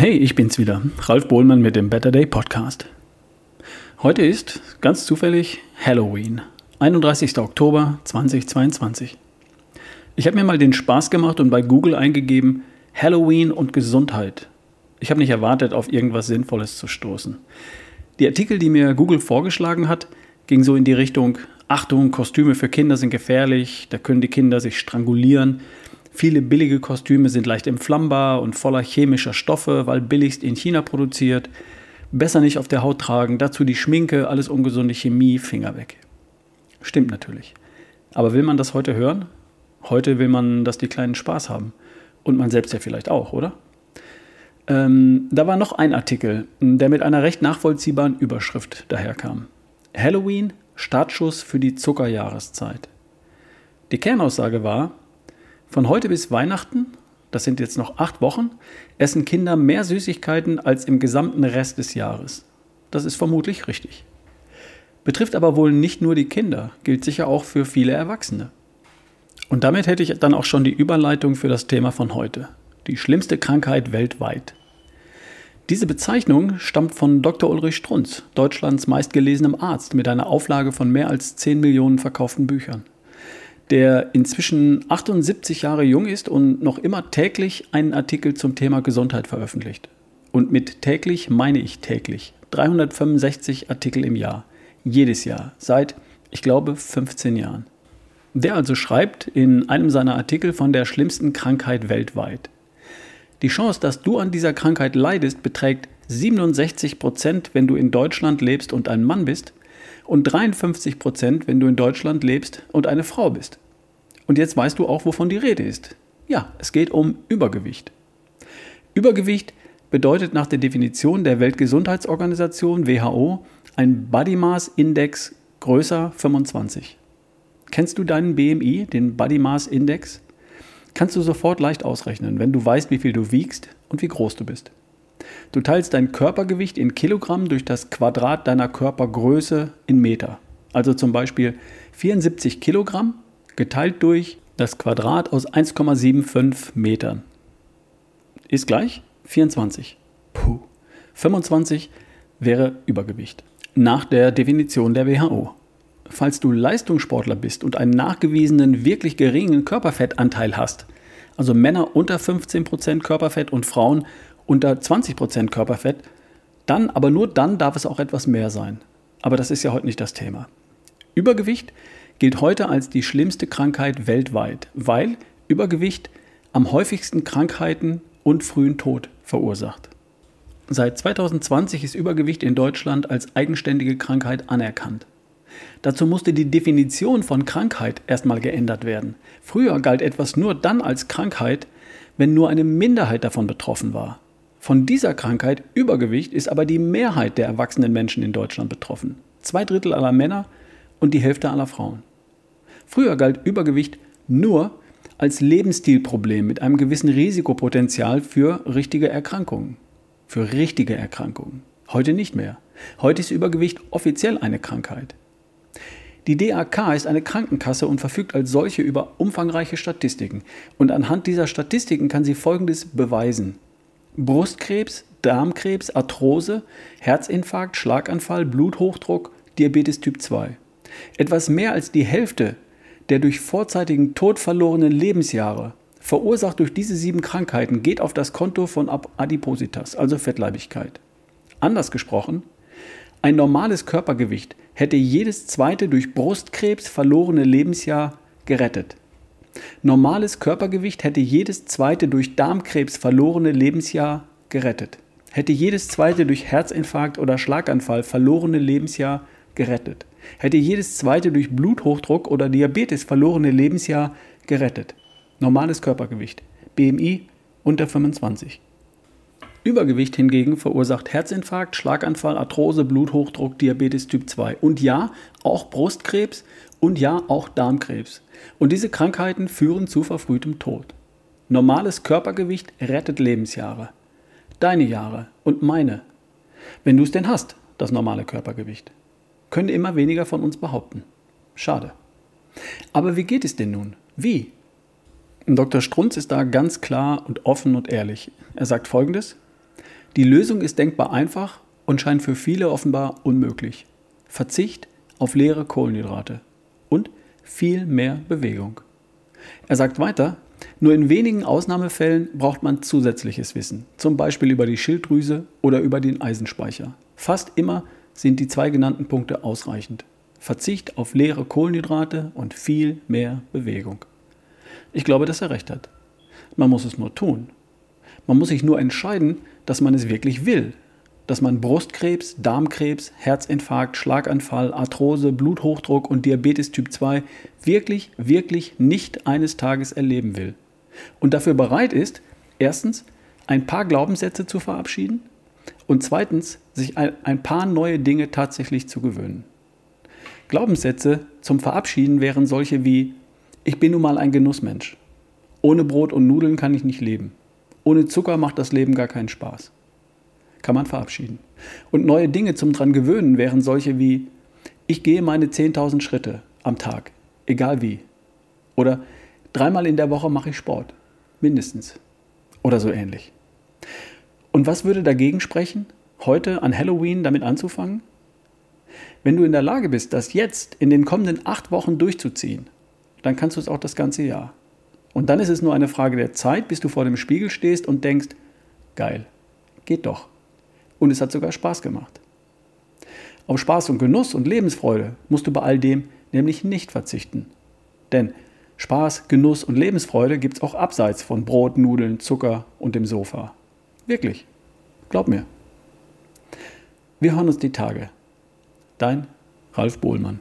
Hey, ich bin's wieder, Ralf Bohlmann mit dem Better Day Podcast. Heute ist, ganz zufällig, Halloween, 31. Oktober 2022. Ich habe mir mal den Spaß gemacht und bei Google eingegeben Halloween und Gesundheit. Ich habe nicht erwartet, auf irgendwas Sinnvolles zu stoßen. Die Artikel, die mir Google vorgeschlagen hat, gingen so in die Richtung Achtung, Kostüme für Kinder sind gefährlich, da können die Kinder sich strangulieren. Viele billige Kostüme sind leicht entflammbar und voller chemischer Stoffe, weil billigst in China produziert. Besser nicht auf der Haut tragen, dazu die Schminke, alles ungesunde Chemie, Finger weg. Stimmt natürlich. Aber will man das heute hören? Heute will man, dass die Kleinen Spaß haben. Und man selbst ja vielleicht auch, oder? Ähm, da war noch ein Artikel, der mit einer recht nachvollziehbaren Überschrift daherkam. Halloween, Startschuss für die Zuckerjahreszeit. Die Kernaussage war, von heute bis Weihnachten, das sind jetzt noch acht Wochen, essen Kinder mehr Süßigkeiten als im gesamten Rest des Jahres. Das ist vermutlich richtig. Betrifft aber wohl nicht nur die Kinder, gilt sicher auch für viele Erwachsene. Und damit hätte ich dann auch schon die Überleitung für das Thema von heute. Die schlimmste Krankheit weltweit. Diese Bezeichnung stammt von Dr. Ulrich Strunz, Deutschlands meistgelesenem Arzt mit einer Auflage von mehr als 10 Millionen verkauften Büchern der inzwischen 78 Jahre jung ist und noch immer täglich einen Artikel zum Thema Gesundheit veröffentlicht. Und mit täglich meine ich täglich. 365 Artikel im Jahr. Jedes Jahr. Seit, ich glaube, 15 Jahren. Der also schreibt in einem seiner Artikel von der schlimmsten Krankheit weltweit. Die Chance, dass du an dieser Krankheit leidest, beträgt 67 Prozent, wenn du in Deutschland lebst und ein Mann bist, und 53 Prozent, wenn du in Deutschland lebst und eine Frau bist. Und jetzt weißt du auch, wovon die Rede ist. Ja, es geht um Übergewicht. Übergewicht bedeutet nach der Definition der Weltgesundheitsorganisation WHO ein Body Mass Index größer 25. Kennst du deinen BMI, den Body Mass Index? Kannst du sofort leicht ausrechnen, wenn du weißt, wie viel du wiegst und wie groß du bist. Du teilst dein Körpergewicht in Kilogramm durch das Quadrat deiner Körpergröße in Meter. Also zum Beispiel 74 Kilogramm geteilt durch das Quadrat aus 1,75 Metern. Ist gleich 24. Puh. 25 wäre Übergewicht. Nach der Definition der WHO. Falls du Leistungssportler bist und einen nachgewiesenen wirklich geringen Körperfettanteil hast, also Männer unter 15% Körperfett und Frauen unter 20% Körperfett, dann, aber nur dann darf es auch etwas mehr sein. Aber das ist ja heute nicht das Thema. Übergewicht gilt heute als die schlimmste Krankheit weltweit, weil Übergewicht am häufigsten Krankheiten und frühen Tod verursacht. Seit 2020 ist Übergewicht in Deutschland als eigenständige Krankheit anerkannt. Dazu musste die Definition von Krankheit erstmal geändert werden. Früher galt etwas nur dann als Krankheit, wenn nur eine Minderheit davon betroffen war. Von dieser Krankheit Übergewicht ist aber die Mehrheit der erwachsenen Menschen in Deutschland betroffen. Zwei Drittel aller Männer und die Hälfte aller Frauen. Früher galt Übergewicht nur als Lebensstilproblem mit einem gewissen Risikopotenzial für richtige Erkrankungen. Für richtige Erkrankungen. Heute nicht mehr. Heute ist Übergewicht offiziell eine Krankheit. Die DAK ist eine Krankenkasse und verfügt als solche über umfangreiche Statistiken. Und anhand dieser Statistiken kann sie Folgendes beweisen. Brustkrebs, Darmkrebs, Arthrose, Herzinfarkt, Schlaganfall, Bluthochdruck, Diabetes Typ 2. Etwas mehr als die Hälfte der durch vorzeitigen Tod verlorenen Lebensjahre, verursacht durch diese sieben Krankheiten, geht auf das Konto von Adipositas, also Fettleibigkeit. Anders gesprochen, ein normales Körpergewicht hätte jedes zweite durch Brustkrebs verlorene Lebensjahr gerettet. Normales Körpergewicht hätte jedes zweite durch Darmkrebs verlorene Lebensjahr gerettet. Hätte jedes zweite durch Herzinfarkt oder Schlaganfall verlorene Lebensjahr gerettet. Hätte jedes zweite durch Bluthochdruck oder Diabetes verlorene Lebensjahr gerettet. Normales Körpergewicht. BMI unter 25. Übergewicht hingegen verursacht Herzinfarkt, Schlaganfall, Arthrose, Bluthochdruck, Diabetes Typ 2 und ja, auch Brustkrebs und ja, auch Darmkrebs. Und diese Krankheiten führen zu verfrühtem Tod. Normales Körpergewicht rettet Lebensjahre. Deine Jahre und meine. Wenn du es denn hast, das normale Körpergewicht. Können immer weniger von uns behaupten. Schade. Aber wie geht es denn nun? Wie? Dr. Strunz ist da ganz klar und offen und ehrlich. Er sagt folgendes: Die Lösung ist denkbar einfach und scheint für viele offenbar unmöglich. Verzicht auf leere Kohlenhydrate und viel mehr Bewegung. Er sagt weiter, nur in wenigen Ausnahmefällen braucht man zusätzliches Wissen, zum Beispiel über die Schilddrüse oder über den Eisenspeicher. Fast immer sind die zwei genannten Punkte ausreichend. Verzicht auf leere Kohlenhydrate und viel mehr Bewegung. Ich glaube, dass er recht hat. Man muss es nur tun. Man muss sich nur entscheiden, dass man es wirklich will. Dass man Brustkrebs, Darmkrebs, Herzinfarkt, Schlaganfall, Arthrose, Bluthochdruck und Diabetes Typ 2 wirklich, wirklich nicht eines Tages erleben will. Und dafür bereit ist, erstens ein paar Glaubenssätze zu verabschieden und zweitens sich ein paar neue Dinge tatsächlich zu gewöhnen. Glaubenssätze zum Verabschieden wären solche wie ich bin nun mal ein Genussmensch. Ohne Brot und Nudeln kann ich nicht leben. Ohne Zucker macht das Leben gar keinen Spaß. Kann man verabschieden. Und neue Dinge zum dran gewöhnen wären solche wie ich gehe meine 10.000 Schritte am Tag, egal wie. Oder dreimal in der Woche mache ich Sport, mindestens. Oder so ähnlich. Und was würde dagegen sprechen, heute an Halloween damit anzufangen? Wenn du in der Lage bist, das jetzt in den kommenden acht Wochen durchzuziehen, dann kannst du es auch das ganze Jahr. Und dann ist es nur eine Frage der Zeit, bis du vor dem Spiegel stehst und denkst, geil, geht doch. Und es hat sogar Spaß gemacht. Auf Spaß und Genuss und Lebensfreude musst du bei all dem nämlich nicht verzichten. Denn Spaß, Genuss und Lebensfreude gibt es auch abseits von Brot, Nudeln, Zucker und dem Sofa. Wirklich. Glaub mir. Wir hören uns die Tage. Dein Ralf Bohlmann.